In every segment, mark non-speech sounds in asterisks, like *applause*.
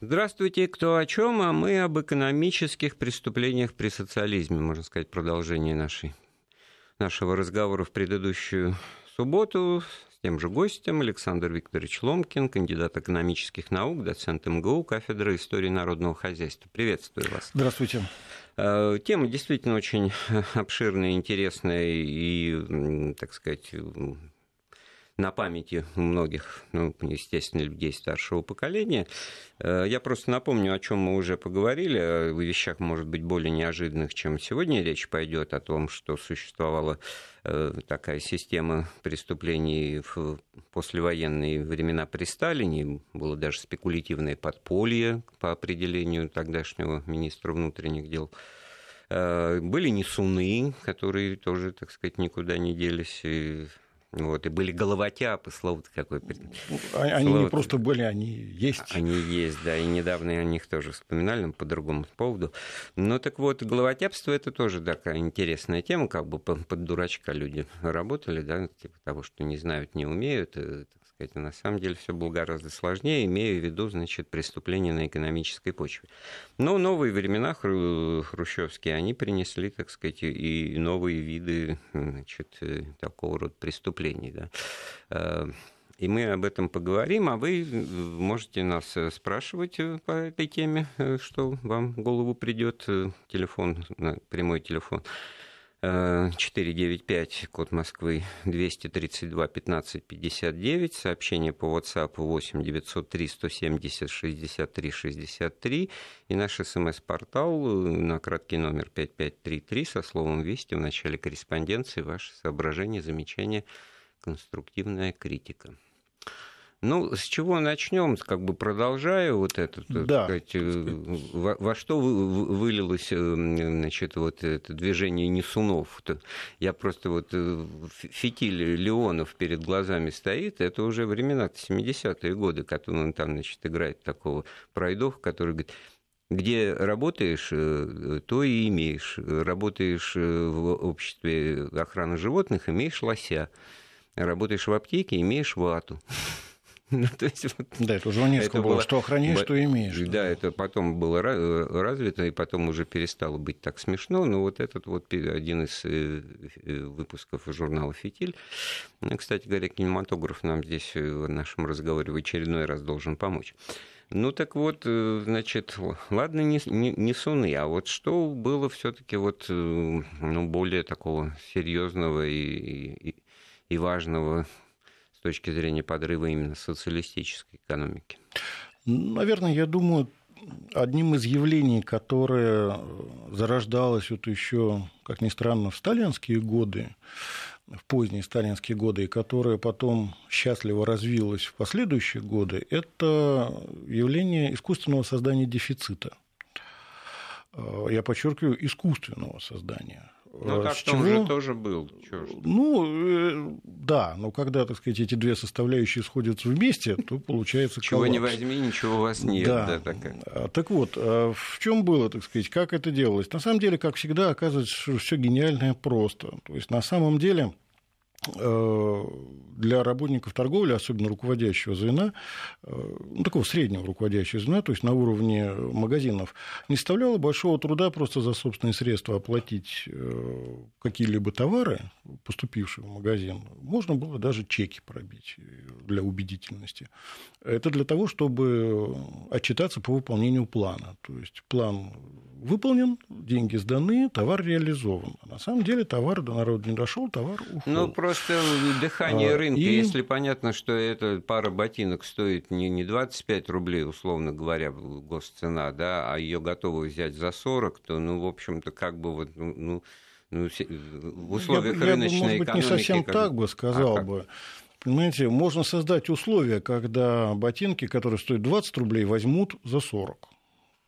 Здравствуйте, кто о чем, а мы об экономических преступлениях при социализме, можно сказать, продолжение нашей, нашего разговора в предыдущую субботу с тем же гостем Александр Викторович Ломкин, кандидат экономических наук, доцент МГУ, кафедра истории народного хозяйства. Приветствую вас. Здравствуйте. Э, тема действительно очень *laughs* обширная, интересная и, так сказать, на памяти многих, ну, естественно, людей старшего поколения. Э, я просто напомню, о чем мы уже поговорили, о вещах, может быть, более неожиданных, чем сегодня речь пойдет, о том, что существовала э, такая система преступлений в послевоенные времена при Сталине. Было даже спекулятивное подполье по определению тогдашнего министра внутренних дел. Э, были несуны, которые тоже, так сказать, никуда не делись. Вот, и были головотяпы, слово какое. Они слово не просто были, они есть. Они есть, да, и недавно о них тоже вспоминали, но по другому поводу. Ну так вот, головотяпство это тоже такая интересная тема, как бы под дурачка люди работали, да, типа того, что не знают, не умеют, э. А на самом деле все было гораздо сложнее, имея в виду, значит, преступления на экономической почве. Но новые времена хрущевские, они принесли, так сказать, и новые виды, значит, э, такого рода преступлений, да. Э, и мы об этом поговорим, а вы можете нас спрашивать э, по этой теме, что вам в голову придет. Телефон, прямой телефон 495, код Москвы 232 15 59, сообщение по WhatsApp 8 903 170 63 63 и наш смс-портал на краткий номер 5533 со словом «Вести» в начале корреспонденции. Ваши соображения, замечания, конструктивная критика. Ну, с чего начнем? Как бы продолжая вот это, да, сказать, э, во, во что вылилось э, значит, вот это движение несунов? Я просто вот э, фитиль Леонов перед глазами стоит, это уже времена 70-е годы, когда он там, значит, играет такого пройдов, который говорит, где работаешь, то и имеешь. Работаешь в обществе охраны животных, имеешь лося. Работаешь в аптеке, имеешь вату. *laughs* Ну, то есть, вот, да, это уже у Невского было, было, что охраняешь, что имеешь. Да, это потом было э, развито, и потом уже перестало быть так смешно, но вот этот вот один из э, э, выпусков журнала «Фитиль», ну, кстати говоря, кинематограф нам здесь в нашем разговоре в очередной раз должен помочь. Ну так вот, значит, ладно, не, не, не суны, а вот что было все-таки вот ну, более такого серьезного и, и, и важного точки зрения подрыва именно социалистической экономики? Наверное, я думаю, одним из явлений, которое зарождалось вот еще, как ни странно, в сталинские годы, в поздние сталинские годы, и которое потом счастливо развилось в последующие годы, это явление искусственного создания дефицита. Я подчеркиваю, искусственного создания. Ну, так чего... же тоже был. Ну, э, да, но когда, так сказать, эти две составляющие сходятся вместе, то получается Чего не возьми, ничего у вас нет. Да. такая. А, так вот, а в чем было, так сказать, как это делалось? На самом деле, как всегда, оказывается, все гениальное просто. То есть, на самом деле, Э, для работников торговли, особенно руководящего звена, э, ну, такого среднего руководящего звена, то есть на уровне магазинов, не составляло большого труда просто за собственные средства оплатить э, какие-либо товары, поступившие в магазин. Можно было даже чеки пробить для убедительности. Это для того, чтобы отчитаться по выполнению плана. То есть план выполнен, деньги сданы, товар реализован. А на самом деле товар до народа не дошел, товар ушел. Ну, просто дыхание а, рынка, и... если понятно, что эта пара ботинок стоит не, не 25 рублей, условно говоря, госцена, да, а ее готовы взять за 40, то, ну, в общем-то, как бы вот, ну, ну, ну в условиях я, рыночной я бы, может быть, не совсем как... так бы сказал а, бы. Понимаете, можно создать условия, когда ботинки, которые стоят 20 рублей, возьмут за 40.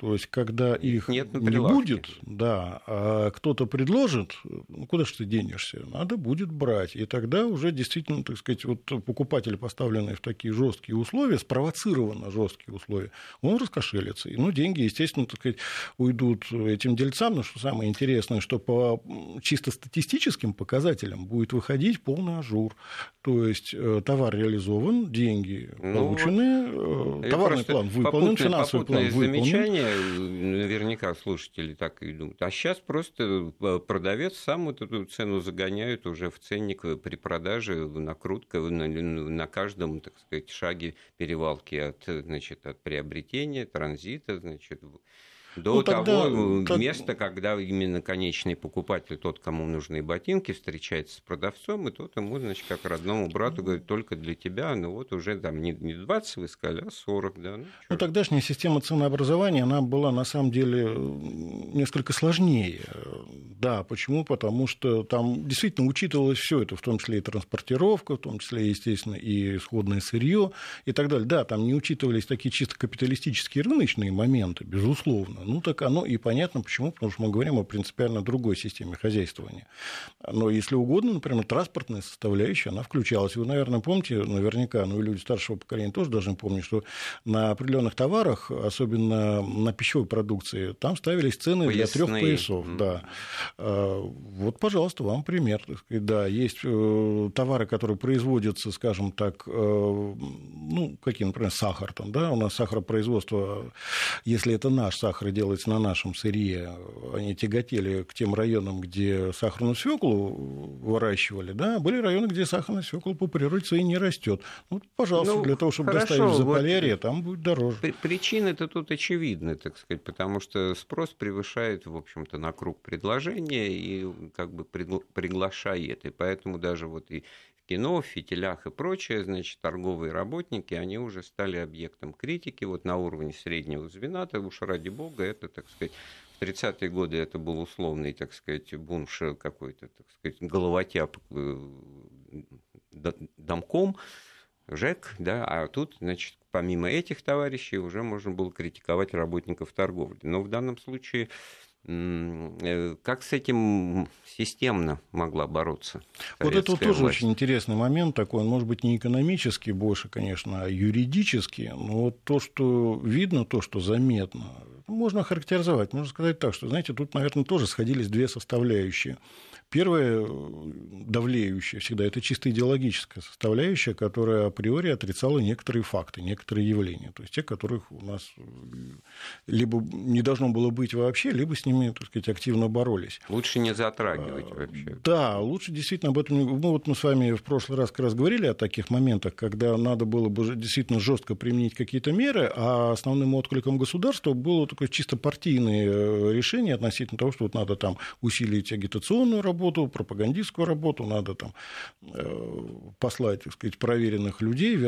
То есть, когда их Нет не будет, да, а кто-то предложит, ну, куда же ты денешься? Надо будет брать. И тогда уже действительно, так сказать, вот покупатель, поставленный в такие жесткие условия, спровоцированно жесткие условия, он раскошелится. И, ну, деньги, естественно, так сказать, уйдут этим дельцам. Но что самое интересное, что по чисто статистическим показателям будет выходить полный ажур. То есть, э, товар реализован, деньги ну, получены, э, товарный план выполнен, финансовый план выполнен наверняка слушатели так и думают. А сейчас просто э, продавец сам вот эту цену загоняет уже в ценник при продаже, накрутка на, на каждом, так сказать, шаге перевалки от, значит, от приобретения, транзита, значит, до ну, тогда, того как... места, когда именно конечный покупатель, тот, кому нужны ботинки, встречается с продавцом, и тот ему, значит, как родному брату говорит, только для тебя, ну вот уже там не, не 20 вы сказали, а 40, да. Ну, ну тогдашняя система ценообразования, она была на самом деле несколько сложнее. Да, почему? Потому что там действительно учитывалось все это, в том числе и транспортировка, в том числе, естественно, и исходное сырье и так далее. Да, там не учитывались такие чисто капиталистические рыночные моменты, безусловно, ну, так оно и понятно, почему, потому что мы говорим о принципиально другой системе хозяйствования. Но, если угодно, например, транспортная составляющая, она включалась. Вы, наверное, помните, наверняка, ну и люди старшего поколения тоже должны помнить, что на определенных товарах, особенно на пищевой продукции, там ставились цены Поясные. для трех поясов. Mm-hmm. Да. А, вот, пожалуйста, вам пример. Да, есть э, товары, которые производятся, скажем так, э, ну, какие, например, сахар там, да, у нас сахаропроизводство, если это наш сахар, делается на нашем сырье, они тяготели к тем районам, где сахарную свеклу выращивали, да, были районы, где сахарная свекла по природе своей не растет. Ну, пожалуйста, ну, для того, чтобы хорошо, доставить в Заполярье, вот там будет дороже. Причины-то тут очевидны, так сказать, потому что спрос превышает, в общем-то, на круг предложения и как бы приглашает. И поэтому даже вот и кино, в фитилях и прочее, значит, торговые работники, они уже стали объектом критики вот на уровне среднего звена, то уж ради бога, это, так сказать, в 30-е годы это был условный, так сказать, бунш какой-то, так сказать, головотяп э, домком, ЖЭК, да, а тут, значит, помимо этих товарищей уже можно было критиковать работников торговли. Но в данном случае Э, как с этим системно могла бороться? Вот это вот тоже очень интересный момент такой, он может быть не экономический больше, конечно, а юридический, но вот то, что видно, то, что заметно, можно характеризовать, можно сказать так, что, знаете, тут, наверное, тоже сходились две составляющие – Первое, давлеющее всегда, это чисто идеологическая составляющая, которая априори отрицала некоторые факты, некоторые явления. То есть те, которых у нас либо не должно было быть вообще, либо с ними, так сказать, активно боролись. Лучше не затрагивать а, вообще. Да, лучше действительно об этом... Ну, вот мы с вами в прошлый раз как раз говорили о таких моментах, когда надо было бы действительно жестко применить какие-то меры, а основным откликом государства было такое чисто партийное э, решение относительно того, что вот надо там усилить агитационную работу, работу, пропагандистскую работу, надо там э, послать, так сказать, проверенных людей,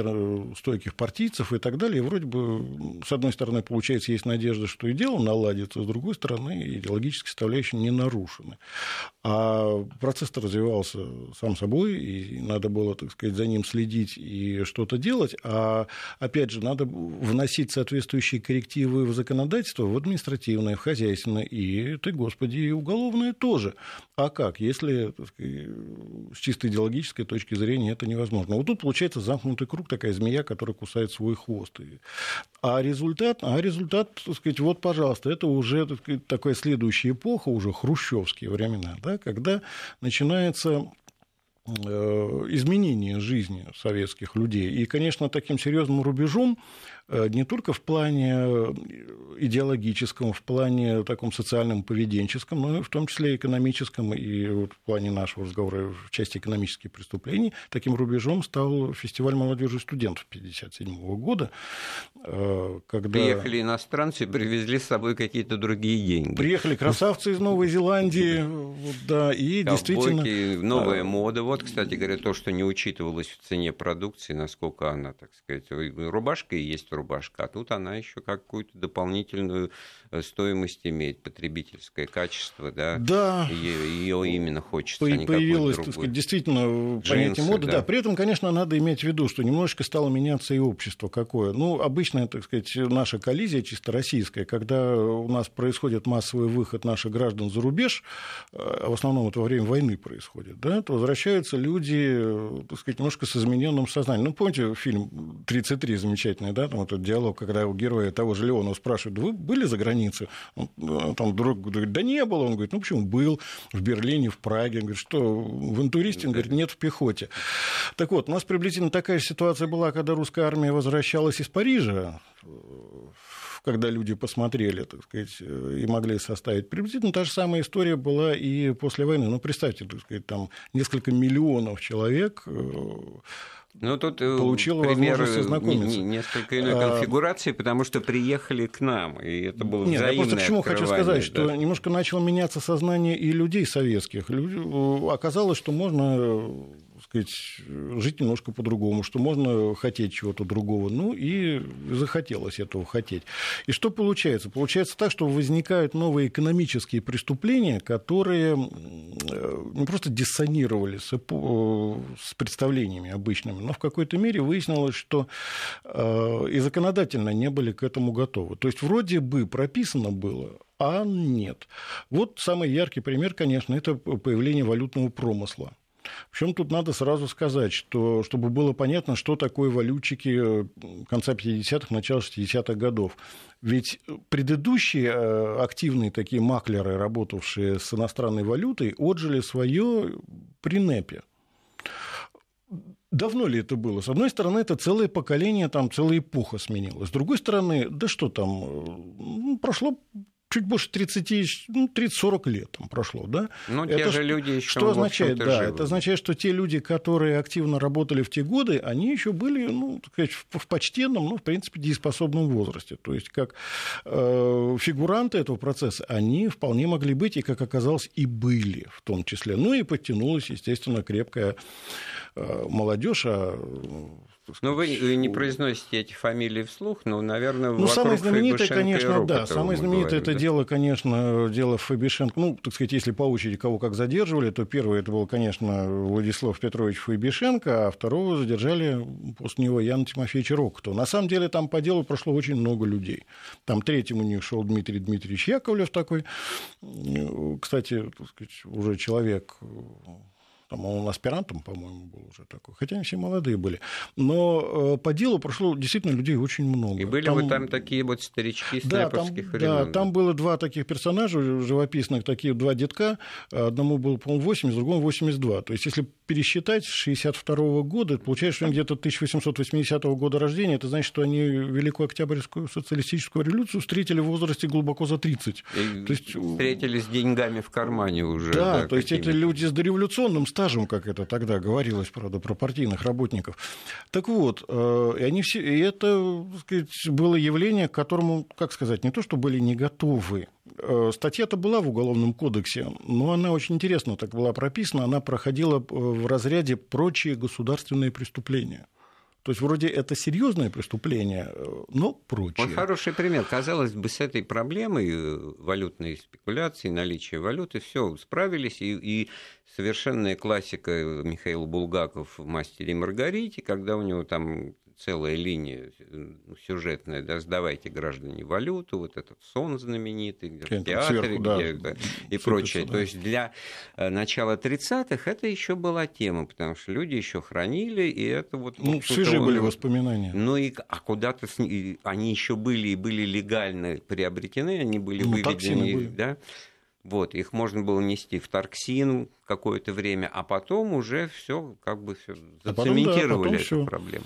стойких партийцев и так далее. И вроде бы, с одной стороны, получается, есть надежда, что и дело наладится, с другой стороны, идеологические составляющие не нарушены. А процесс-то развивался сам собой, и надо было, так сказать, за ним следить и что-то делать. А, опять же, надо вносить соответствующие коррективы в законодательство, в административное, в хозяйственное, и, ты, господи, и уголовное тоже. А как? Если с чисто идеологической точки зрения это невозможно. Вот тут получается замкнутый круг, такая змея, которая кусает свой хвост. А результат, а результат, так сказать, вот, пожалуйста, это уже так сказать, такая следующая эпоха, уже хрущевские времена, да, когда начинается э, изменение жизни советских людей. И, конечно, таким серьезным рубежом не только в плане э, идеологическом, в плане таком социальном, поведенческом, но и в том числе экономическом, и вот в плане нашего разговора в части экономических преступлений. Таким рубежом стал фестиваль молодежи и студентов 1957 года, э, когда... Приехали иностранцы, привезли с собой какие-то другие деньги. Приехали красавцы из Новой Зеландии, да, и Ковбойки, действительно... новая мода. Вот, кстати говоря, то, что не учитывалось в цене продукции, насколько она, так сказать, рубашка и есть рубашка, а тут она еще какую-то дополнительную стоимость имеет, потребительское качество, да? Да. Ее именно хочется, По- а Появилось, какой-то так другой. сказать, действительно понятие Джинсы, моды. Да. да. При этом, конечно, надо иметь в виду, что немножечко стало меняться и общество какое. Ну, обычная, так сказать, наша коллизия чисто российская, когда у нас происходит массовый выход наших граждан за рубеж, а в основном это во время войны происходит, да, то возвращаются люди, э, так сказать, немножко с измененным сознанием. Ну, помните фильм «33» замечательный, да, там этот диалог, когда у героя того же Леонова спрашивают, вы были за границей? Он, э, Там друг говорит, да не было. Он говорит, ну почему был в Берлине, в Праге. Он говорит, что в интуристе? Он говорит, нет, в пехоте. Так вот, у нас приблизительно такая же ситуация была, когда русская армия возвращалась из Парижа, э, когда люди посмотрели, так сказать, э, и могли составить. Приблизительно та же самая история была и после войны. Ну, представьте, так сказать, там несколько миллионов человек Ну, тут э, получила пример возможность несколько иной А, конфигурации, потому что приехали к нам, и это было Нет, я просто к чему хочу сказать, что да. немножко начало меняться сознание и людей советских. Люди- э, Оказалось, что можно э, сказать, жить немножко по-другому, что можно хотеть чего-то другого. Ну и захотелось этого хотеть. И что получается? Получается так, что возникают новые экономические преступления, которые э, не просто диссонировали с, э, с представлениями обычными, но в какой-то мере выяснилось, что э, и законодательно не были к этому готовы. То есть вроде бы прописано было, а нет. Вот самый яркий пример, конечно, это появление валютного промысла. Причем тут надо сразу сказать, что чтобы было понятно, что такое валютчики э, конца 50-х, начала 60-х годов. Ведь предыдущие э, активные такие маклеры, работавшие с иностранной валютой, отжили свое при НЭПе. Давно ли это было? С одной стороны, это целое поколение, там целая эпоха сменилась. С другой стороны, да что там, э, ну, прошло чуть больше 30, ну, 30-40 лет там прошло, да? Ну, те же ш- люди еще, Что означает, да, живы. это означает, что те люди, которые активно работали в те годы, они еще были, ну, так сказать, в, в почтенном, ну, в принципе, дееспособном возрасте. То есть, как э, фигуранты этого процесса, они вполне могли быть, и, как оказалось, и были в том числе. Ну, и подтянулась, естественно, крепкая э, молодежь, а Ну, вы не произносите эти фамилии вслух, но, наверное, ну, самое знаменитое, конечно, да. Самое знаменитое говорим, это да? дело, конечно, дело Фабишенко. Ну, так сказать, если по очереди кого как задерживали, то первый это был, конечно, Владислав Петрович Фабишенко, а второго задержали после него Яна Тимофеевича Рокотова. На самом деле там по делу прошло очень много людей. Там третьим у них шел Дмитрий Дмитриевич Яковлев такой. Кстати, так сказать, уже человек там он аспирантом, по-моему, был уже такой, хотя они все молодые были. Но э, по делу прошло действительно людей очень много. И были вот там такие вот старички с да, там, нэповских да, времен. там было два таких персонажа живописных, такие два детка. Одному было, по-моему, 80, другому 82. То есть, если пересчитать с 62 года, получается, что они где-то 1880 года рождения. Это значит, что они Великую Октябрьскую социалистическую революцию встретили в возрасте глубоко за 30. И То есть, встретились с деньгами в кармане уже. да, то есть это люди с дореволюционным стажем, как это тогда говорилось, правда, про партийных работников. Так вот, э, и, они все, и это так сказать, было явление, к которому, как сказать, не то, что были не готовы. Э, Статья-то была в Уголовном кодексе, но она очень интересно так была прописана, она проходила э, в разряде прочие государственные преступления. То есть вроде это серьезное преступление, э, но прочие. Вот хороший пример. Казалось бы, с этой проблемой э, валютной спекуляции, наличия валюты, все справились, и, и совершенная классика э, Михаил Булгаков в «Мастере и Маргарите», когда у него там целая линия э, сюжетная, да, сдавайте граждане валюту, вот этот сон знаменитый, где в театре, сверху, да, где, да, и сыпется, прочее. да. То есть для э, начала 30-х это еще была тема, потому что люди еще хранили, и это вот... Ну, вот свежие тут были он- воспоминания. ну и а куда-то с- и они еще были и были легально приобретены, они были Ну, выведены, были. да. Вот, их можно было нести в торксин какое-то время, а потом уже все как бы все А потом, да, зацементировали потом эту всё. проблему.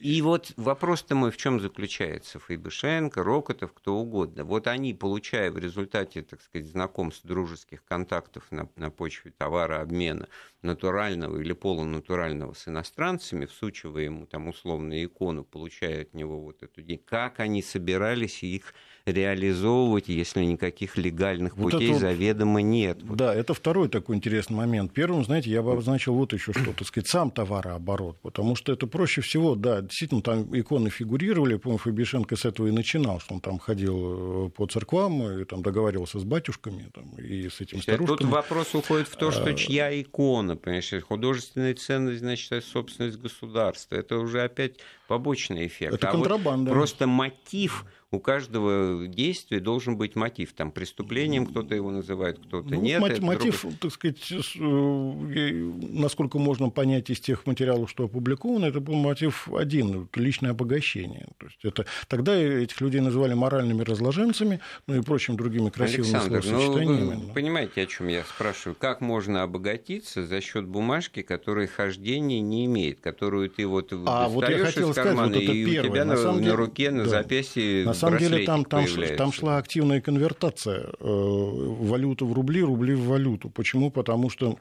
И, вот вопрос-то мой в чем заключается? Фейбышенко, Рокотов, кто угодно. Вот они, получая в результате, так сказать, знакомств, дружеских контактов на, на почве товарообмена натурального или полунатурального с иностранцами, всучивая ему там условную икону, получая от него вот эту деньги, как они собирались их реализовывать, если никаких легальных вот путей это, заведомо нет. Да, это второй такой интересный момент. Первым, знаете, я бы обозначил вот еще что, так сказать, сам товарооборот, потому что это проще всего, да, действительно, там иконы фигурировали, по-моему, Фабишенко с этого и начинал, что он там ходил э, по церквам и там договаривался с батюшками там, и с этими старушками. Тут вопрос уходит в то, что а, чья икона, понимаешь, художественная ценность, значит, собственность государства. Это уже опять побочный эффект. Это а контрабанда. Вот просто мотив у каждого действия должен быть мотив. Там преступлением кто-то его называет, кто-то ну, нет. Мотив, мотив друг... так сказать, э, насколько можно понять из тех материалов, что опубликовано, это был мотив один, личное обогащение. То есть это, тогда этих людей называли моральными разложенцами, ну и прочими другими красивыми Александр, словосочетаниями. Ну, вы понимаете, о чем я спрашиваю? Как можно обогатиться за счет бумажки, которая хождения не имеет, которую ты вот а, вот я хотел из кармана, сказать, вот это и первое. у тебя на, на, на руке, на да. запястье на самом деле там, там, там шла активная конвертация э, валюты в рубли, рубли в валюту. Почему? Потому что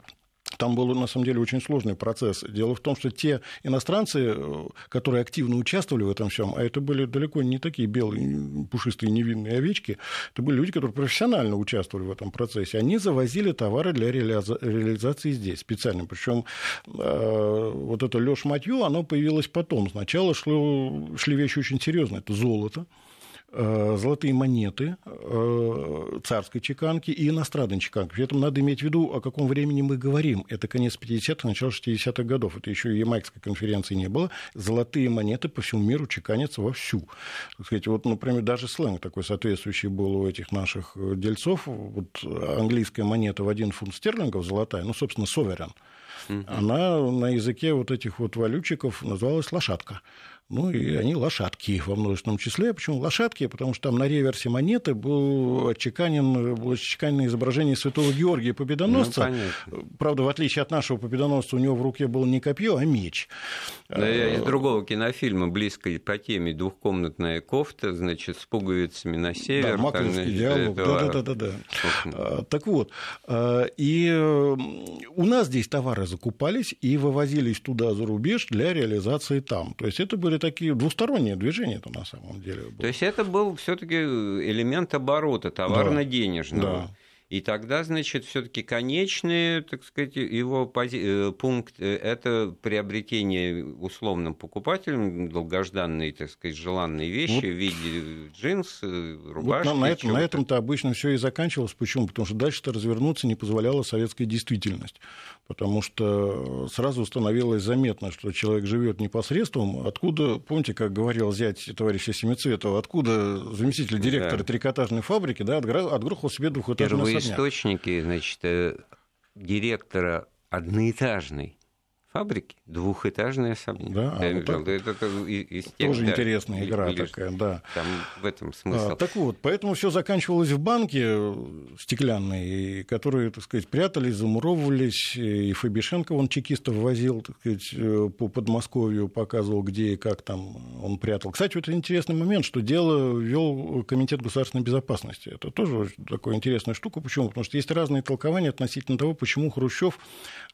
там был, на самом деле, очень сложный процесс. Дело в том, что те иностранцы, э, которые активно участвовали в этом всем, а это были далеко не такие белые, пушистые, невинные овечки, это были люди, которые профессионально участвовали в этом процессе. Они завозили товары для реализации здесь специально. Причем э, вот это Леш Матью, оно появилось потом. Сначала шло, шли вещи очень серьезные. Это золото, золотые монеты э, царской чеканки и иностранной чеканки. При этом надо иметь в виду, о каком времени мы говорим. Это конец 50-х, начало 60-х годов. Это еще и Ямайской конференции не было. Золотые монеты по всему миру чеканятся вовсю. Так сказать, вот, например, даже сленг такой соответствующий был у этих наших э, дельцов. Вот английская монета в один фунт стерлингов золотая, ну, собственно, соверен. Она на языке вот этих вот валютчиков называлась лошадка. Ну, и они лошадки во множественном числе. Почему лошадки? Потому что там на реверсе монеты был отчеканен, было отчеканено изображение святого Георгия Победоносца. Ну, Правда, в отличие от нашего Победоносца, у него в руке было не копье, а меч. Да, из другого кинофильма, близко по теме, двухкомнатная кофта, значит, с пуговицами на север. Да, маковский диалог, да-да-да. А, так вот, а, и у нас здесь товары закупались и вывозились туда за рубеж для реализации там. То есть это были были такие двусторонние движения -то на самом деле. Было. То есть это был все-таки элемент оборота товарно-денежного. Да. И тогда, значит, все-таки конечный, так сказать, его пози... Э, пункт э, – это приобретение условным покупателем долгожданной, так сказать, желанной вещи вот, в виде джинс, э, рубашки. Вот на, на, этом, на этом-то обычно все и заканчивалось. Почему? Потому что дальше-то развернуться не позволяла советская действительность. Потому что сразу становилось заметно, что человек живет непосредством. Откуда, помните, как говорил зять товарища Семицветова, откуда заместитель директора да. трикотажной фабрики да, отгрохал себе двухэтажный источники, значит, э, директора одноэтажной фабрики, двухэтажный особняк. Да, а вот так... это, это из тех, Тоже да, интересная игра лишь, такая, да. Там в этом смысл. А, так вот, поэтому все заканчивалось в банке э, стеклянной, которые, так сказать, прятались, замуровывались, и Фабишенко, он чекистов возил, так сказать, э, по Подмосковью, показывал, где и как там он прятал. Кстати, вот интересный момент, что дело вел Комитет государственной безопасности. Это тоже такая интересная штука. Почему? Потому что есть разные толкования относительно того, почему Хрущев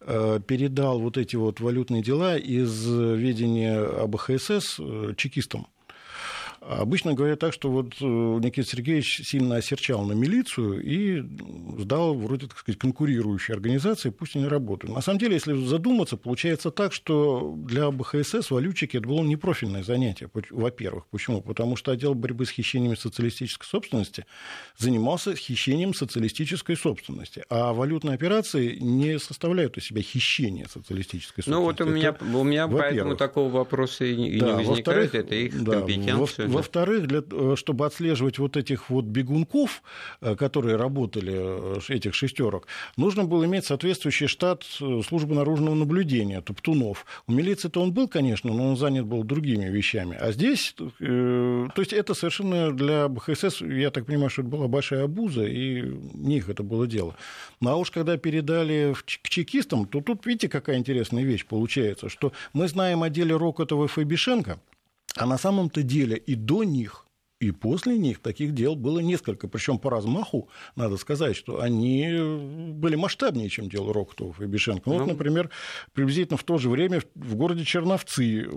э, передал вот эти вот валютные дела из ведения АБХСС э, чекистам. Обычно говорят так, что вот э, Никита Сергеевич сильно осерчал на милицию и сдал вроде, так сказать, конкурирующие организации, пусть они работают. На самом деле, если задуматься, получается так, что для БХСС валютчики это было непрофильное занятие, во-первых. Почему? Потому что отдел борьбы с хищениями социалистической собственности занимался хищением социалистической собственности, а валютные операции не составляют из себя хищение социалистической собственности. Ну вот у меня, у меня поэтому такого вопроса и да, не возникает, это их да, компетенция. Во-вторых, для, э, чтобы отслеживать вот этих вот бегунков, э, которые работали, э, этих шестерок, нужно было иметь соответствующий штат службы наружного наблюдения, топтунов. У милиции-то он был, конечно, но он занят был другими вещами. А здесь, то есть это совершенно для БХСС, я так понимаю, что это была большая обуза, и не их это было дело. Ну а уж когда передали к чекистам, то тут, видите, какая интересная вещь получается, что мы знаем о деле Рокотова и Фабишенко – а на самом-то деле и до них И после них таких дел было несколько. Причем по размаху, надо сказать, что они были масштабнее, чем дело Рокотов и Бишенко. Ну, вот, ну. например, приблизительно в то же время в городе Черновцы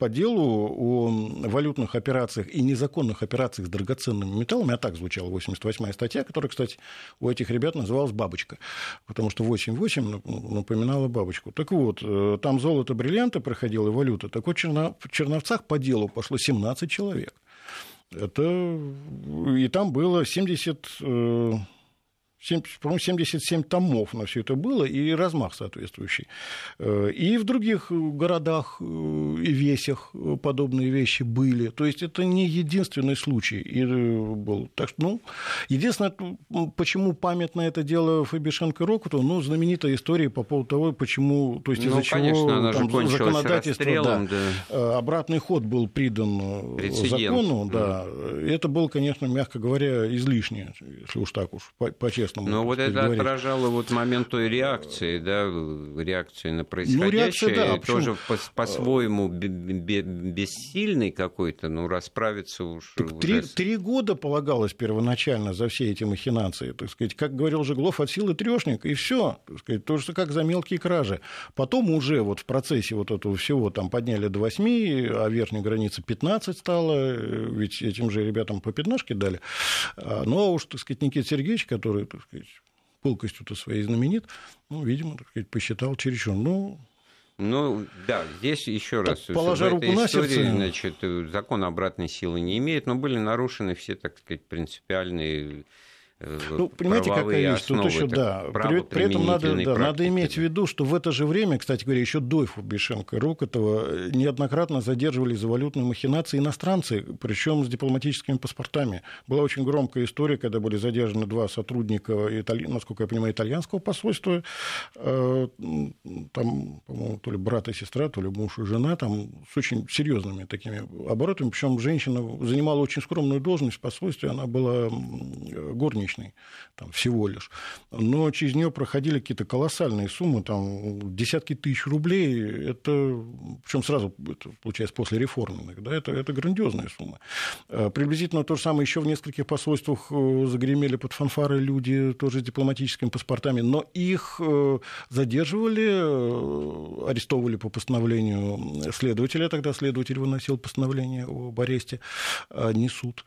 по делу о валютных операциях и незаконных операциях с драгоценными металлами, а так звучала 88-я статья, которая, кстати, у этих ребят называлась «Бабочка», потому что 8-8 напоминала бабочку. Так вот, э, там золото, бриллианты проходило и валюта. Так вот, в Черновцах по делу пошло 17 человек. Это... И там было 70 по-моему, 77 томов на все это было, и размах соответствующий. Э, и в других городах э, и весях подобные вещи были. То есть это не единственный случай и э, был. Так что, ну, единственное, почему памятно это дело Фабишенко Рокоту, ну, знаменитая история по поводу того, почему, то есть из-за ну, чего там, законодательство, да, да. обратный ход был придан Прецедент. закону, да, mm. это было, конечно, мягко говоря, излишне, если уж так уж по-честному по Но вот это говорить. отражало вот момент той реакции, да, реакции на происходящее, ну, реакция, да, тоже по- по-своему бессильный какой-то, ну, расправиться уж... Так три, три года полагалось первоначально за все эти махинации, так сказать, как говорил Жеглов, от силы трешник, и все, так сказать, то, что как за мелкие кражи. Потом уже вот в процессе вот этого всего там подняли до 8, а верхняя граница 15 стала, ведь этим же ребятам по пятнашке дали. А, ну, а уж, так сказать, Никита Сергеевич, который сказать, пылкостью-то своей знаменит, ну, видимо, так сказать, посчитал чересчур. Ну, ну, да, здесь еще раз. Положа руку на сердце. Значит, закон обратной силы не имеет, но были нарушены все, так сказать, принципиальные Э, ну, понимаете, какая вещь? Тут еще, да, при, при этом надо, да, надо иметь в виду, что в это же время, кстати говоря, еще до Фабишенко и Рокотова э, неоднократно задерживали за валютные махинации иностранцы, причем с дипломатическими паспортами. Была очень громкая история, когда были задержаны два сотрудника, итали... насколько я понимаю, итальянского посольства, э, там, по-моему, то ли брат и сестра, то ли муж и жена, там с очень серьезными такими оборотами, причем женщина занимала очень скромную должность в посольстве, она была горничной единичный, там, всего лишь. Но через нее проходили какие-то колоссальные суммы, там, десятки тысяч рублей. Это, причем сразу, это, получается, после реформы, да, это, это грандиозная сумма. А, приблизительно то же самое еще в нескольких посольствах э, загремели под фанфары люди тоже с дипломатическими паспортами, но их э, задерживали, э, арестовывали по постановлению следователя, тогда следователь выносил постановление об аресте, а не суд.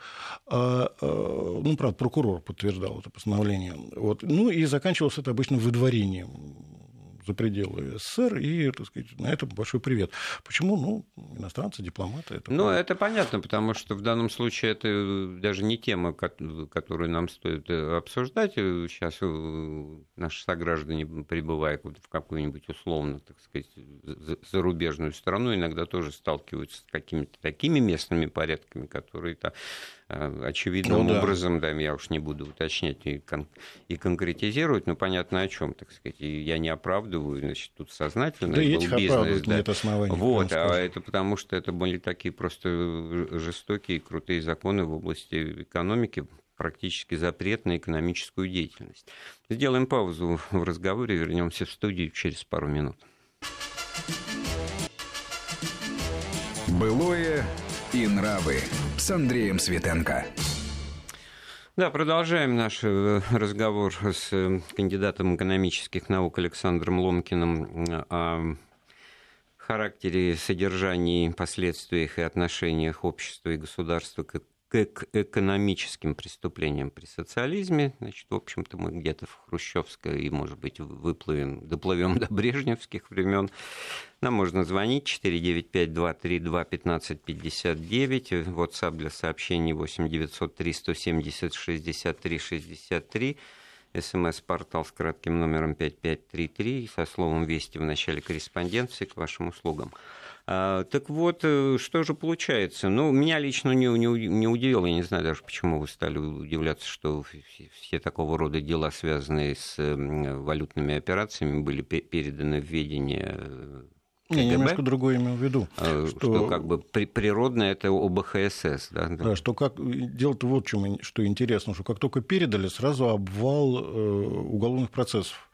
А, ну, правда, прокурор подтвердил утверждал это постановление. Вот. Ну и заканчивалось это обычно выдворением за пределы СССР, и, так сказать, на этом большой привет. Почему? Ну, иностранцы, дипломаты. Это ну, это понятно, потому что в данном случае это даже не тема, которую нам стоит э, обсуждать. Сейчас э, наши сограждане, прибывая в какую-нибудь условно, так сказать, зарубежную страну, иногда тоже сталкиваются с какими-то такими местными порядками, которые -то очевидным ну, да. образом, да, я уж не буду уточнять и, кон- и конкретизировать, но понятно о чем, так сказать. И я не оправдываю, значит, тут сознательно да был бизнес. Да. Нет оснований. Вот, а это потому что это были такие просто жестокие, крутые законы в области экономики, практически запрет на экономическую деятельность. Сделаем паузу в разговоре, вернемся в студию через пару минут. Былое и нравы с Андреем Светенко. Да, продолжаем наш э, разговор с э, кандидатом экономических наук Александром Ломкиным э, о характере, содержании, последствиях и отношениях общества и государства к к экономическим преступлениям при социализме. Значит, в общем-то, мы где-то в Хрущевской и, может быть, выплывем, доплывем до брежневских времен. Нам можно звонить 495-232-1559, WhatsApp для сообщений 8 903 170 63 63, смс-портал с кратким номером 5533 со словом «Вести» в начале корреспонденции к вашим услугам. А, так вот, э, что же получается? Ну, меня лично не, не, не удивило, я не знаю даже, почему вы стали удивляться, что все такого рода дела, связанные с валютными операциями, были переданы в ведение э, КГБ. Я немножко другое имел в виду. А, что, что как бы при, природно это ОБХСС. Да, да. да что как... Дело-то вот в чем, что интересно, что как только передали, сразу обвал э, уголовных процессов.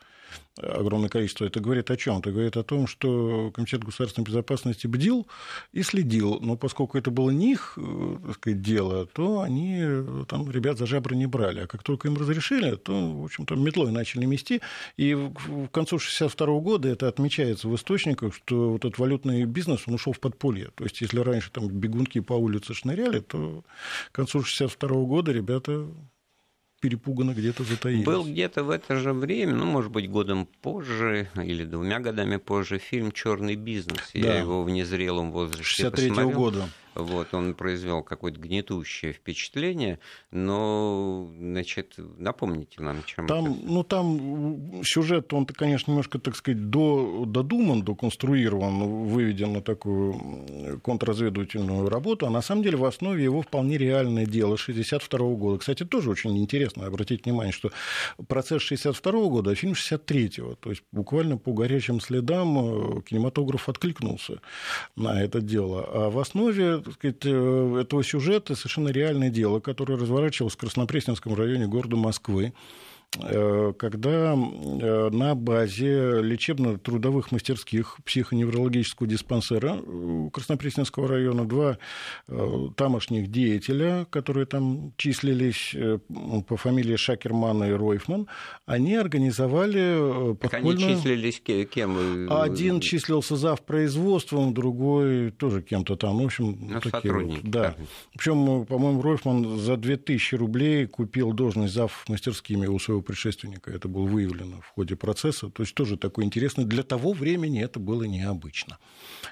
Огромное количество. Это говорит о чем? Это говорит о том, что Комитет государственной безопасности бдил и следил. Но поскольку это было не их э, так сказать, дело, то они э, там ребят за жабры не брали. А как только им разрешили, то, в общем-то, метлой начали мести. И в концу 1962 года это отмечается в источниках, что вот этот валютный бизнес, он ушел в подполье. То есть, если раньше там бегунки по улице шныряли, то к концу 1962 года ребята перепуганно где-то затаились. Был где-то в это же время, ну, может быть, годом позже или двумя годами позже фильм «Черный бизнес». Да. Я его в незрелом возрасте 63 -го года. Вот, он произвел какое-то гнетущее впечатление, но, значит, напомните нам, чем там, это... Ну, там сюжет, он, конечно, немножко, так сказать, до, додуман, доконструирован, выведен на такую контрразведывательную работу, а на самом деле в основе его вполне реальное дело 62 -го года. Кстати, тоже очень интересно обратить внимание, что процесс 62 -го года, а фильм 63-го, то есть буквально по горячим следам э, кинематограф откликнулся на это дело. А в основе так сказать, э, этого сюжета совершенно реальное дело, которое разворачивалось в Краснопресненском районе города Москвы. Э, когда э, на базе лечебно-трудовых мастерских психоневрологического диспансера Краснопресненского района два э, тамошних деятеля, которые там числились по фамилии Шакерман и Ройфман, они организовали подпольную... Так они числились кем? Один числился зав производством, другой тоже кем-то там. В общем, ну, такие вот. Да. Причем, по-моему, Ройфман за 2000 рублей купил должность зав мастерскими у своего предшественника это было выявлено в ходе процесса. То есть тоже такой интересный. Для того времени это было необычно,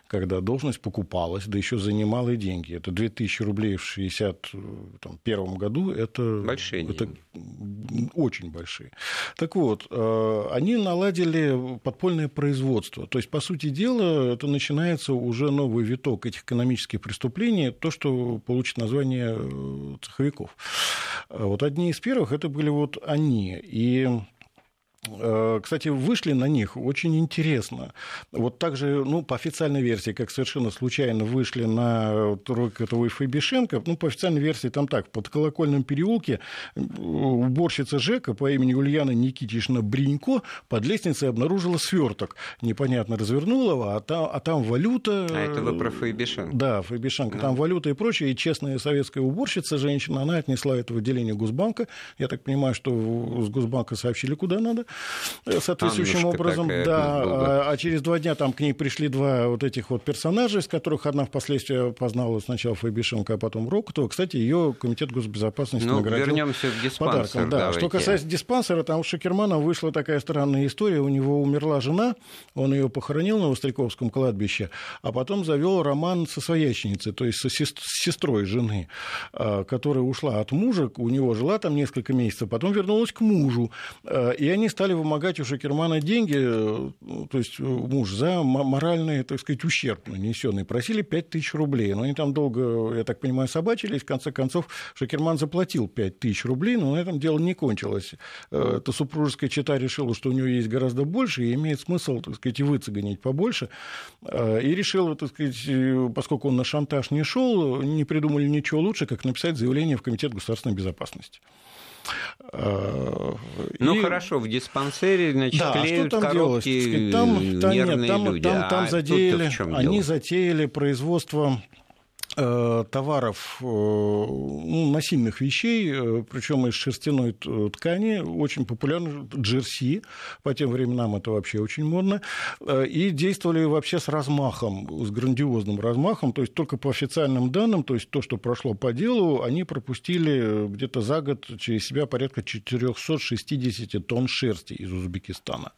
когда должность покупалась, да еще за немалые деньги. Это 2000 рублей в 1961 году. Это, большие это очень большие. Так вот, э, они наладили подпольное производство. То есть, по сути дела, это начинается уже новый виток этих экономических преступлений, то, что получит название э, цеховиков. Вот одни из первых это были вот они. И кстати, вышли на них очень интересно. Вот так же, ну, по официальной версии, как совершенно случайно вышли на тройку этого Фейбишенко, ну, по официальной версии там так, в подколокольном переулке уборщица Жека по имени Ульяна Никитична Бринько под лестницей обнаружила сверток. Непонятно развернула его, а там, а там валюта... А это вы про Фейбишенко? Да, Фейбишенко. Ну. Там валюта и прочее. И честная советская уборщица, женщина, она отнесла это в отделение Госбанка. Я так понимаю, что с Госбанка сообщили, куда надо. Э, соответствующим Аннушка образом. Да, а, а через два дня там к ней пришли два вот этих вот персонажа, из которых одна впоследствии познала сначала Фабишенко, а потом Рокотова. Кстати, ее комитет госбезопасности ну, наградил вернемся в диспансер. Подарком, да. Что касается диспансера, там у Шакермана вышла такая странная история. У него умерла жена, он ее похоронил на Востряковском кладбище, а потом завел роман со свояченицей, то есть с сестрой жены, а, которая ушла от мужа, у него жила там несколько месяцев, потом вернулась к мужу, а, и они стали вымогать у Шакермана деньги, э, то есть э, муж, за моральный, так сказать, ущерб нанесенный. Просили 5 тысяч рублей. Но они там долго, я так понимаю, собачились. В конце концов, Шакерман заплатил 5 тысяч рублей, но на этом дело не кончилось. Э, эта супружеская чита решила, что у нее есть гораздо больше, и имеет смысл, так сказать, и выцегонить побольше. И решила, так сказать, поскольку он на шантаж не шел, не придумали ничего лучше, как написать заявление в Комитет государственной безопасности. Э, ну и... хорошо, в диспансере, значит, да, клеют что там коробки? Там, там, нет, там, люди. Там, там а задеяли, они дело? затеяли производство Э, товаров, э, ну, насильных вещей, э, причем из шерстяной ткани, очень популярны джерси, по тем временам это вообще очень модно, и действовали вообще с размахом, с грандиозным размахом, то есть только по официальным данным, то есть то, что прошло по делу, они пропустили где-то за год через себя порядка 460 тонн шерсти из Узбекистана.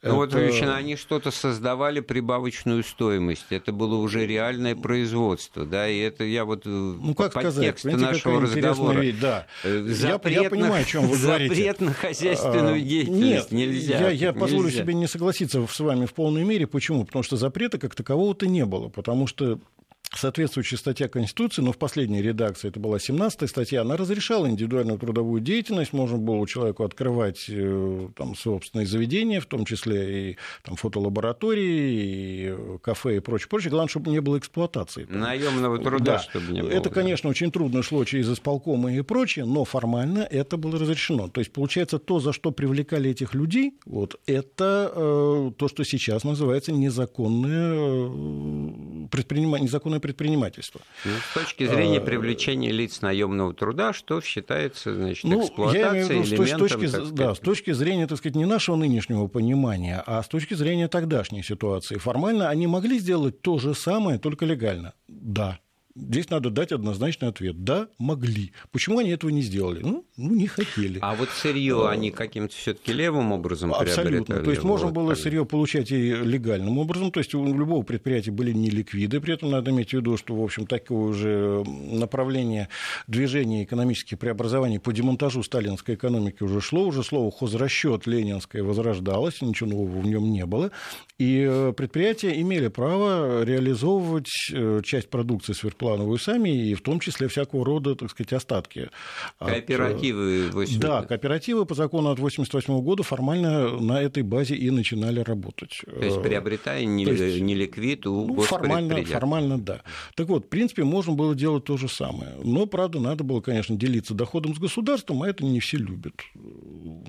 Это... Вот, Величина, они что-то создавали прибавочную стоимость. Это было уже реальное производство, да, и это я вот э, ну, как по сказать, нашего разговора. Вещь, да. Запрет, я, я понимаю, о чем вы *laughs* говорите. Запрет на хозяйственную а, деятельность Нет, нельзя. Я, я позволю нельзя. себе не согласиться с вами в полной мере. Почему? Потому что запрета как такового-то не было. Потому что соответствующая статья Конституции, но в последней редакции, это была 17 статья, она разрешала индивидуальную трудовую деятельность, можно было у человека открывать э, там, собственные заведения, в том числе и там, фотолаборатории, и кафе и прочее, прочее. Главное, чтобы не было эксплуатации. Наемного труда, да. чтобы не было. Это, конечно, очень трудно шло через исполкомы и прочее, но формально это было разрешено. То есть, получается, то, за что привлекали этих людей, вот, это э, то, что сейчас называется незаконное э, предпринимание, незаконное предпринимательства. Ну, с точки зрения а, привлечения лиц наемного труда, что считается значит, ну, эксплуатацией виду, с точки, да, с точки зрения, так сказать, не нашего нынешнего понимания, а с точки зрения тогдашней ситуации. Формально они могли сделать то же самое, только легально. Да, Здесь надо дать однозначный ответ. Да, могли. Почему они этого не сделали? Ну, ну не хотели. А вот сырье а, они каким-то все-таки левым образом Абсолютно. То есть можно вот, было сырье получать и легальным образом. То есть у любого предприятия были не ликвиды. При этом надо иметь в виду, что, в общем, такое уже направление движения экономических преобразований по демонтажу сталинской экономики уже шло. Уже слово хозрасчет ленинское возрождалось, ничего нового в нем не было. И э, предприятия имели право реализовывать э, часть продукции сверхплановой плановую сами, и в том числе всякого рода, так сказать, остатки. Кооперативы. От, да, кооперативы по закону от 1988 года формально на этой базе и начинали работать. То есть приобретая не, есть, не у ну, формально, формально, да. Так вот, в принципе, можно было делать то же самое. Но, правда, надо было, конечно, делиться доходом с государством, а это не все любят.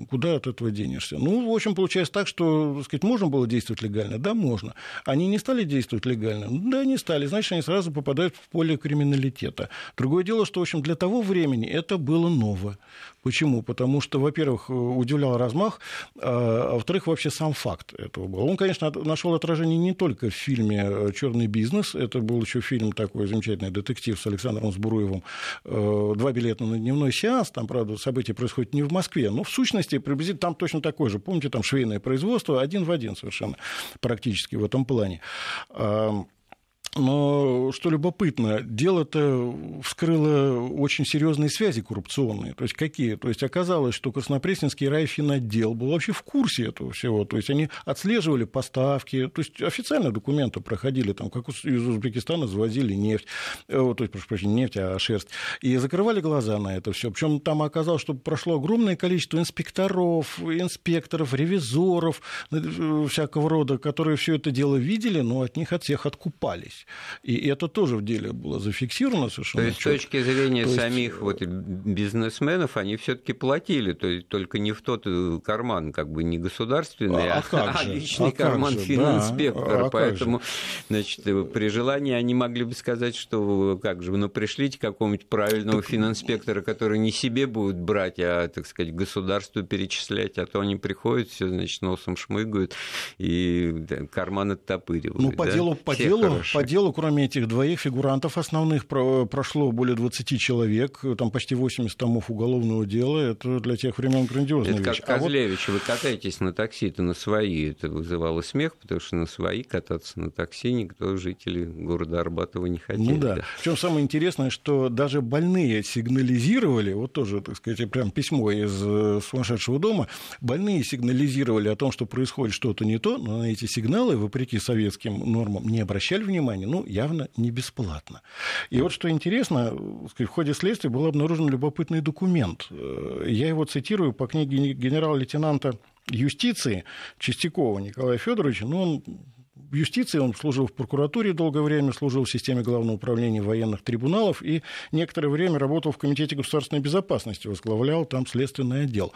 Куда от этого денешься? Ну, в общем, получается так, что, так сказать, можно было действовать легально? Да, можно. Они не стали действовать легально? Да, не стали. Значит, они сразу попадают в поле криминалитета. Другое дело, что, в общем, для того времени это было ново. Почему? Потому что, во-первых, удивлял размах, а, а во-вторых, вообще сам факт этого был. Он, конечно, нашел отражение не только в фильме Черный бизнес, это был еще фильм такой замечательный детектив с Александром Сбуруевым э, «Два билета на дневной сеанс». Там, правда, события происходят не в Москве, но в сущности приблизительно там точно такое же. Помните, там швейное производство один в один совершенно практически в этом плане. Но что любопытно, дело-то вскрыло очень серьезные связи коррупционные. То есть какие? То есть оказалось, что Краснопресненский райфинотдел был вообще в курсе этого всего. То есть они отслеживали поставки, то есть официально документы проходили, там, как из Узбекистана завозили нефть, э, то есть, прошу прощения, нефть, а шерсть, и закрывали глаза на это все. Причем там оказалось, что прошло огромное количество инспекторов, инспекторов, ревизоров э, всякого рода, которые все это дело видели, но от них от всех откупались есть. И это тоже в деле было зафиксировано совершенно. То есть, с точки зрения то самих есть... вот бизнесменов, они все-таки платили, то есть только не в тот э, карман, как бы не государственный, а, а, а личный а карман же? фининспектора. Да. А Поэтому, значит, э, при желании они могли бы сказать, что как же, ну пришлите какого-нибудь правильного так... фининспектора, который не себе будет брать, а, так сказать, государству перечислять, а то они приходят, все, значит, носом шмыгают и карман оттопыривают. Ну, по да? делу, по делу, по делу, кроме этих двоих фигурантов основных, прошло более 20 человек, там почти 80 томов уголовного дела. Это для тех времен грандиозная это вещь. как Козлевич, а вот... вы катаетесь на такси-то на свои. Это вызывало смех, потому что на свои кататься на такси никто, жители города Арбатова, не хотели. Ну да. да. Причем самое интересное, что даже больные сигнализировали, вот тоже, так сказать, прям письмо из э, сумасшедшего дома, больные сигнализировали о том, что происходит что-то не то, но на эти сигналы, вопреки советским нормам, не обращали внимания внимание, ну, явно не бесплатно. И вот что интересно, в ходе следствия был обнаружен любопытный документ. Э, я его цитирую по книге генерал-лейтенанта юстиции Чистякова Николая Федоровича, но он в юстиции, он служил в прокуратуре долгое время, служил в системе Главного управления военных трибуналов и некоторое время работал в Комитете государственной безопасности, возглавлял там следственный отдел.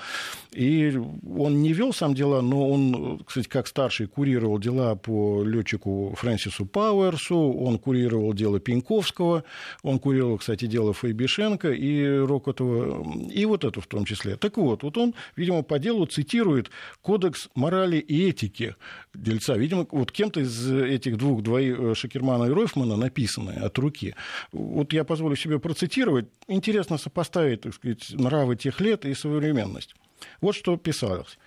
И он не вел сам дела, но он, кстати, как старший курировал дела по летчику Фрэнсису Пауэрсу, он курировал дело Пеньковского, он курировал, кстати, дело Фейбишенко и Рокотова, и вот это в том числе. Так вот, вот он, видимо, по делу цитирует Кодекс морали и этики дельца. Видимо, вот кем-то из этих двух, двоих, э, Шакермана и Ройфмана, написанные от руки. Вот я позволю себе процитировать. Интересно сопоставить, так сказать, нравы тех лет и современность. Вот что писалось.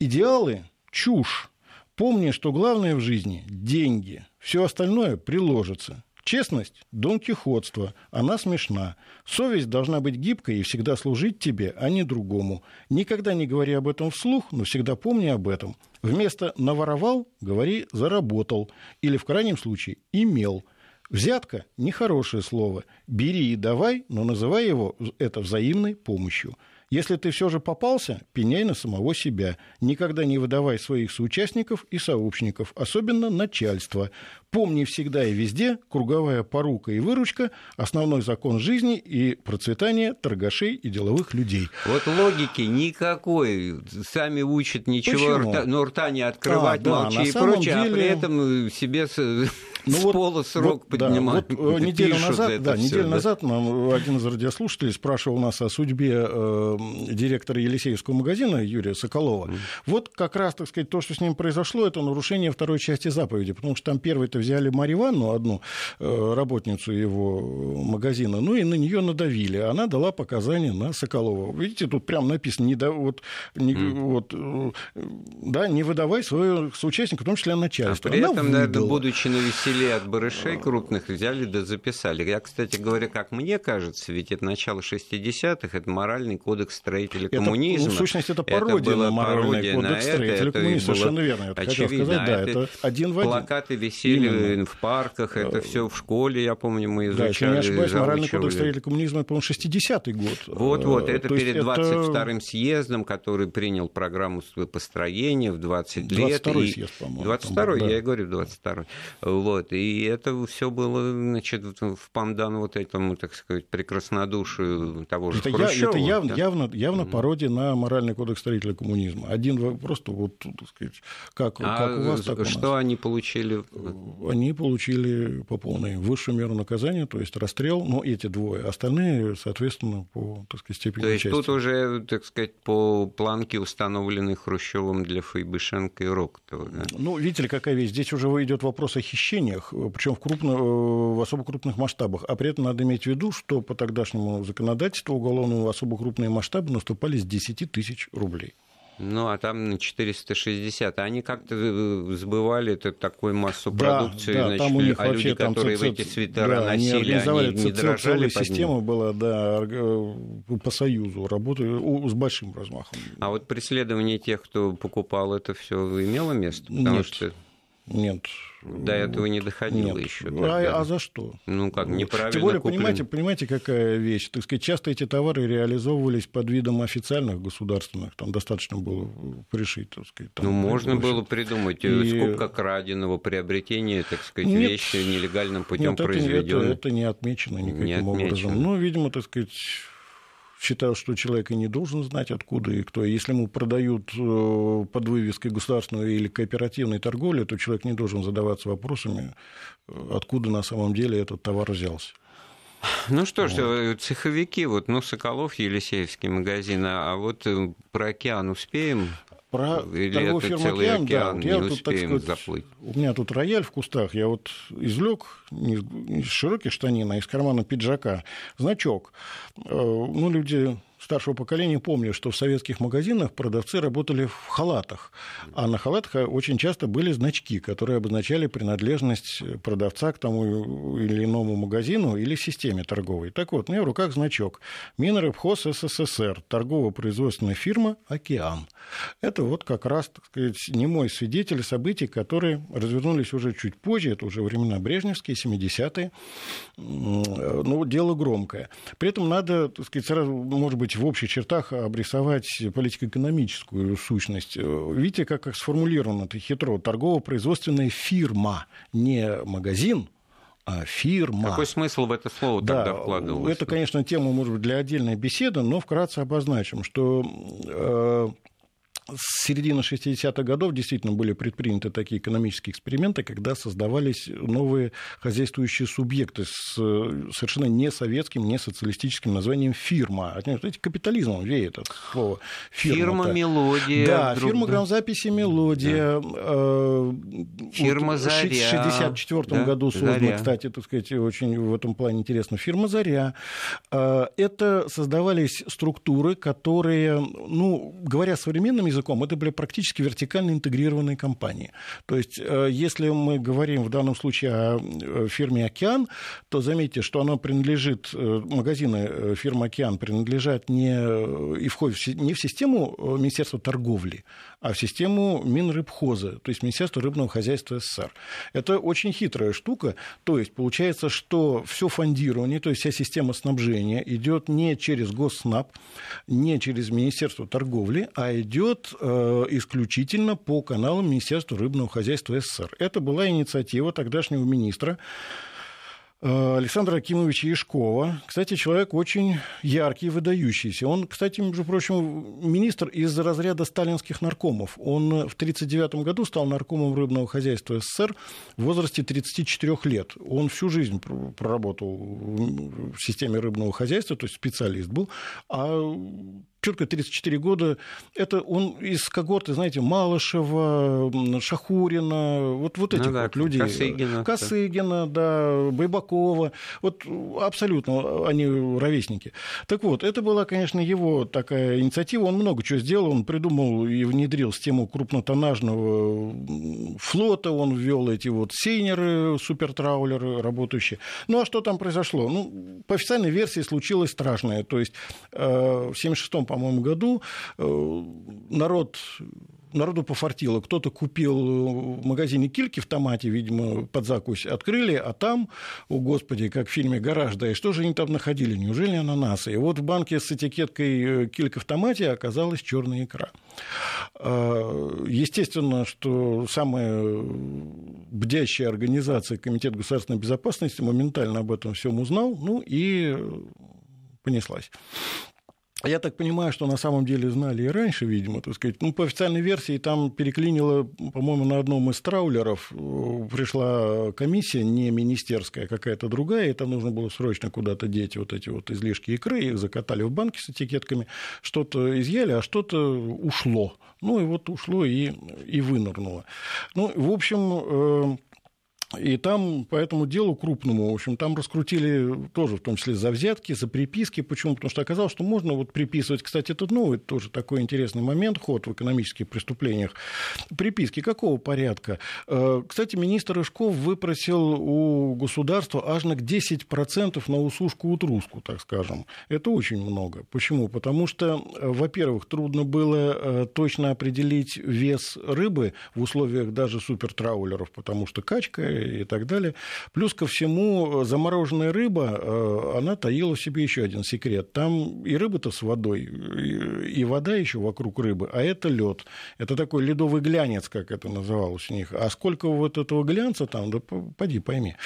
«Идеалы – чушь. Помни, что главное в жизни – деньги. Все остальное приложится. Честность – дон кихотство, она смешна. Совесть должна быть гибкой и всегда служить тебе, а не другому. Никогда не говори об этом вслух, но всегда помни об этом. Вместо «наворовал» говори «заработал» или, в крайнем случае, «имел». Взятка – нехорошее слово. Бери и давай, но называй его это взаимной помощью. Если ты все же попался, пеняй на самого себя. Никогда не выдавай своих соучастников и сообщников, особенно начальство. Помни всегда и везде, круговая порука и выручка – основной закон жизни и процветания торгашей и деловых людей. Вот логики никакой. Сами учат ничего, рта, но рта не открывать, а, молчи да, и прочее, деле... а при этом себе ну, с вот, пола срок вот, поднимают. Да, вот, неделю назад, да, все, неделю да. назад нам один из радиослушателей спрашивал нас о судьбе э, директора Елисеевского магазина Юрия Соколова. Mm. Вот как раз, так сказать, то, что с ним произошло, это нарушение второй части заповеди, потому что там первый-то взяли Марию Ивановну, одну э, работницу его магазина, ну и на нее надавили. Она дала показания на Соколова. Видите, тут прямо написано, не, да, вот, не, mm. вот, э, да, не выдавай своего соучастника, в том числе начальство. А при Она этом, выдала. наверное, будучи на веселе от барышей крупных, взяли да записали. Я, кстати говоря, как мне кажется, ведь это начало 60-х, это моральный кодекс строителей это, коммунизма. В сущности, это пародия это на моральный пародия кодекс на строителей коммунизма. Совершенно верно. Это очевидно. Сказать, да, это, это один в один. Плакаты висели Именно. в парках, это все в школе, я помню, мы изучали. Да, если не ошибаюсь, моральный кодекс строителей коммунизма, это, по-моему, 60-й год. Вот-вот, это То перед 22-м это... съездом, который принял программу построения в 20 лет. 22-й съезд, по-моему. 22-й, да. я и говорю, 22-й. Вот, и это все было, значит, в пандан вот этому, так сказать, прекраснодушию того же это Хрущева. это явно, да? явно, явно mm-hmm. пародия на моральный кодекс строителя коммунизма. Один просто вот, так сказать, как, а как у вас, так у нас. Что они получили? Они получили по полной высшую меру наказания, то есть расстрел, но эти двое. Остальные, соответственно, по так сказать, степени То есть участия. тут уже, так сказать, по планке, установленной Хрущевым для Фейбышенко и Рокотова. Да? Ну, видите ли, какая вещь. Здесь уже идет вопрос о хищениях, причем в, крупно, в особо крупных масштабах. А при этом надо иметь в виду, что по тогдашнему законодательству уголовному особо крупные масштабы наступали с 10 тысяч рублей. Ну, а там на 460. Они как-то э, сбывали это такую массу продукции, да, значит, там у них а вообще, люди, там которые цел... в эти свитера да, носили, они, они не дрожали целая система была, да, э, по Союзу, работы с большим размахом. А вот преследование тех, кто покупал это все, имело место? Потому Нет. что нет. До этого не доходило Нет. еще. А, а за что? Ну как, неправильно Тем более, куплен... понимаете, понимаете, какая вещь? Так сказать, часто эти товары реализовывались под видом официальных государственных, там достаточно было пришить, так сказать. Там, ну, можно было придумать и... скупка краденого, приобретение, так сказать, нет, вещи нелегальным путем нет, произведенной. Это, это не отмечено никаким не отмечено. образом. Ну, видимо, так сказать считаю, что человек и не должен знать, откуда и кто. Если ему продают э, под вывеской государственной или кооперативной торговли, то человек не должен задаваться вопросами, э, откуда на самом деле этот товар взялся. Ну что ж, вот. Э, цеховики, вот, ну, Соколов, Елисеевский магазин, а вот про океан успеем? Про Или торговую фирму «Океан», да, вот я тут, так сказать, заплыть. у меня тут рояль в кустах, я вот извлек из широких штанин, а из кармана пиджака значок. Э, ну, люди старшего поколения помню, что в советских магазинах продавцы работали в халатах, а на халатах очень часто были значки, которые обозначали принадлежность продавца к тому или иному магазину или системе торговой. Так вот, у меня в руках значок Минрыбхоз СССР, торгово-производственная фирма «Океан». Это вот как раз, так сказать, не мой свидетель событий, которые развернулись уже чуть позже, это уже времена брежневские, 70-е. Ну, дело громкое. При этом надо, так сказать, сразу, может быть, в общих чертах обрисовать политико-экономическую сущность. Видите, как, как сформулировано это хитро. Торгово-производственная фирма, не магазин, а фирма. Какой смысл в это слово да, тогда вкладывался? Это, конечно, тема, может быть, для отдельной беседы, но вкратце обозначим, что э, с середины 60-х годов действительно были предприняты такие экономические эксперименты, когда создавались новые хозяйствующие субъекты с совершенно не советским, не социалистическим названием фирма. Знаете, капитализмом веет это слово. Фирма, фирма «Мелодия». Да, друг... фирма грамзаписи «Мелодия». Да. Э, фирма вот, «Заря». В 1964 да? году создана, кстати, так сказать, очень в этом плане интересно, фирма «Заря». Э, это создавались структуры, которые, ну, говоря современными языком, это были практически вертикально интегрированные компании. То есть, э, если мы говорим в данном случае о э, фирме «Океан», то заметьте, что она принадлежит, магазины фирмы «Океан» принадлежат не, и входят не в систему Министерства торговли, а в систему Минрыбхоза, то есть Министерства рыбного хозяйства СССР. Это очень хитрая штука, то есть получается, что все фондирование, то есть вся система снабжения идет не через Госснаб, не через Министерство торговли, а идет э, исключительно по каналам Министерства рыбного хозяйства СССР. Это была инициатива тогдашнего министра Э, Александра Акимовича Яшкова. Кстати, человек очень яркий, выдающийся. Он, кстати, между прочим, министр из разряда сталинских наркомов. Он в 1939 году стал наркомом рыбного хозяйства СССР в возрасте 34 лет. Он всю жизнь проработал в системе рыбного хозяйства, то есть специалист был. А четко 34 года, это он из когорты, знаете, Малышева, Шахурина, вот, вот этих ну, да, вот людей. Косыгина. Косыгина, да, Байбакова. Вот абсолютно они ровесники. Так вот, это была, конечно, его такая инициатива. Он много чего сделал. Он придумал и внедрил систему крупнотоннажного флота. Он ввел эти вот сейнеры, супертраулеры работающие. Ну, а что там произошло? Ну, по официальной версии случилось страшное. То есть э, в 1976 по-моему, году э, народ народу пофартило. Кто-то купил в магазине кильки в томате, видимо, под закусь открыли, а там, о господи, как в фильме «Гараж», да и что же они там находили? Неужели ананасы? И вот в банке с этикеткой э, килька в томате оказалась черная икра. А, естественно, что самая бдящая организация Комитет государственной безопасности моментально об этом всем узнал, ну и понеслась. Я так понимаю, что на самом деле знали и раньше, видимо, так сказать. Ну, по официальной версии там переклинило, по-моему, на одном из траулеров э, пришла комиссия, не министерская, а какая-то другая, и там нужно было срочно куда-то деть вот эти вот излишки икры, их закатали в банки с этикетками, что-то изъяли, а что-то ушло. Ну, и вот ушло и, и вынырнуло. Ну, в общем, э, и там по этому делу крупному, в общем, там раскрутили тоже, в том числе за взятки, за приписки. Почему? Потому что оказалось, что можно вот приписывать, кстати, это новый тоже такой интересный момент, ход в экономических преступлениях. Приписки какого порядка? Э, кстати, министр Рыжков выпросил у государства аж на 10% на усушку утруску, так скажем. Это очень много. Почему? Потому что, э, во-первых, трудно было э, точно определить вес рыбы в условиях даже супертраулеров, потому что качка и так далее. Плюс ко всему, замороженная рыба, э, она таила в себе еще один секрет. Там и рыба-то с водой, и вода еще вокруг рыбы, а это лед. Это такой ледовый глянец, как это называлось у них. А сколько вот этого глянца там, да поди пойми.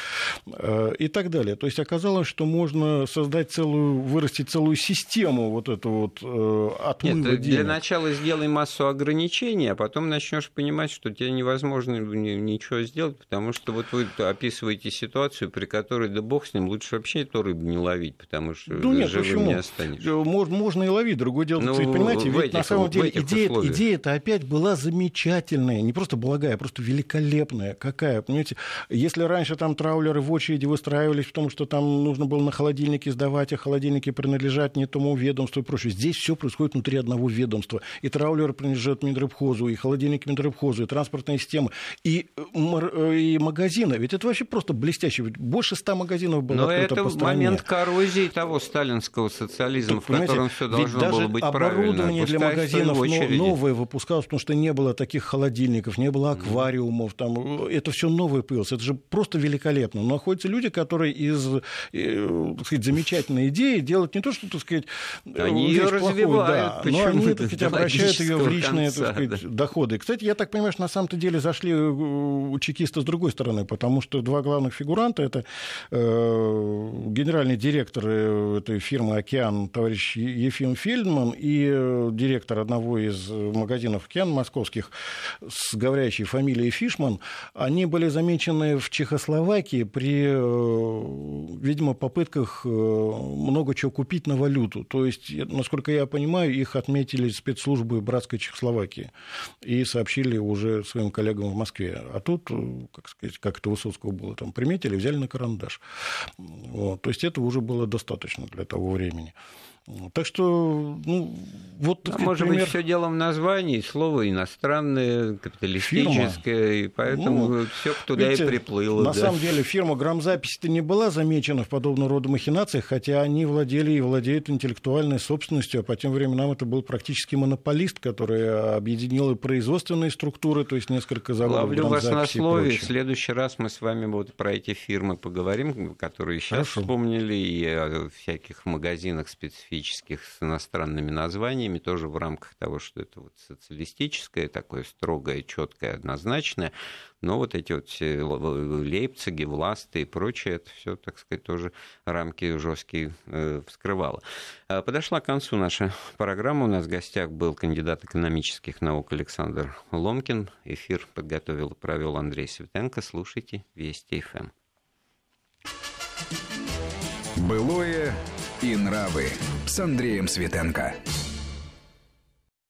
Э, и так далее. То есть оказалось, что можно создать целую, вырастить целую систему вот эту вот э, отмыва Нет, для начала сделай массу ограничений, а потом начнешь понимать, что тебе невозможно ничего сделать, потому что вот вы описываете ситуацию, при которой, да бог с ним, лучше вообще эту рыбу не ловить, потому что ну, нет, живым почему? не останешься. Можно, можно и ловить, другое дело. Ну, понимаете, ведь этих, на самом деле идея, идея-то опять была замечательная, не просто благая, а просто великолепная. Какая, понимаете, если раньше там траулеры в очереди выстраивались в том, что там нужно было на холодильнике сдавать, а холодильники принадлежат не тому ведомству и прочее, здесь все происходит внутри одного ведомства. И траулеры принадлежат Минрыбхозу, и холодильники Минрыбхозу, и транспортная система, и, э, и магазин магазина, ведь это вообще просто блестяще. Больше ста магазинов было Но это по стране. момент коррозии того сталинского социализма, так, в котором все должно даже было быть оборудование для магазинов новое выпускалось, потому что не было таких холодильников, не было аквариумов, там, это все новое появилось. Это же просто великолепно. Но находятся люди, которые из э, так сказать, замечательной идеи делают не то, что, так сказать, они ее развивают, да, но они так сказать, обращают ее в личные конца, так сказать, да. доходы. Кстати, я так понимаю, что на самом-то деле зашли э, у чекиста с другой стороны стороны, потому что два главных фигуранта это э, генеральный директор э, этой фирмы «Океан» товарищ Ефим Фельдман и э, директор одного из магазинов «Океан» московских с говорящей фамилией Фишман, они были замечены в Чехословакии при, э, видимо, попытках э, много чего купить на валюту. То есть, насколько я понимаю, их отметили спецслужбы братской Чехословакии и сообщили уже своим коллегам в Москве. А тут, э, как сказать, как это Высоцкого было, там приметили, взяли на карандаш. Вот. То есть это уже было достаточно для того времени. Так что, ну, вот, а может пример... быть, все дело в названии, слово иностранное, капиталистическое, фирма. и поэтому ну, все туда видите, и приплыло. На да. самом деле фирма грамзаписи-то не была замечена в подобного рода махинациях, хотя они владели и владеют интеллектуальной собственностью, а по тем временам это был практически монополист, который объединил и производственные структуры, то есть несколько заводов Ловлю вас на слове, в следующий раз мы с вами вот про эти фирмы поговорим, которые сейчас Хорошо. вспомнили, и о всяких магазинах специфических с иностранными названиями, тоже в рамках того, что это вот социалистическое, такое строгое, четкое, однозначное. Но вот эти вот все Лейпциги, Власты и прочее, это все, так сказать, тоже рамки жесткие э, вскрывало. А подошла к концу наша программа. У нас в гостях был кандидат экономических наук Александр Ломкин. Эфир подготовил и провел Андрей Светенко. Слушайте Вести ФМ. Былое и нравы с Андреем Светенко.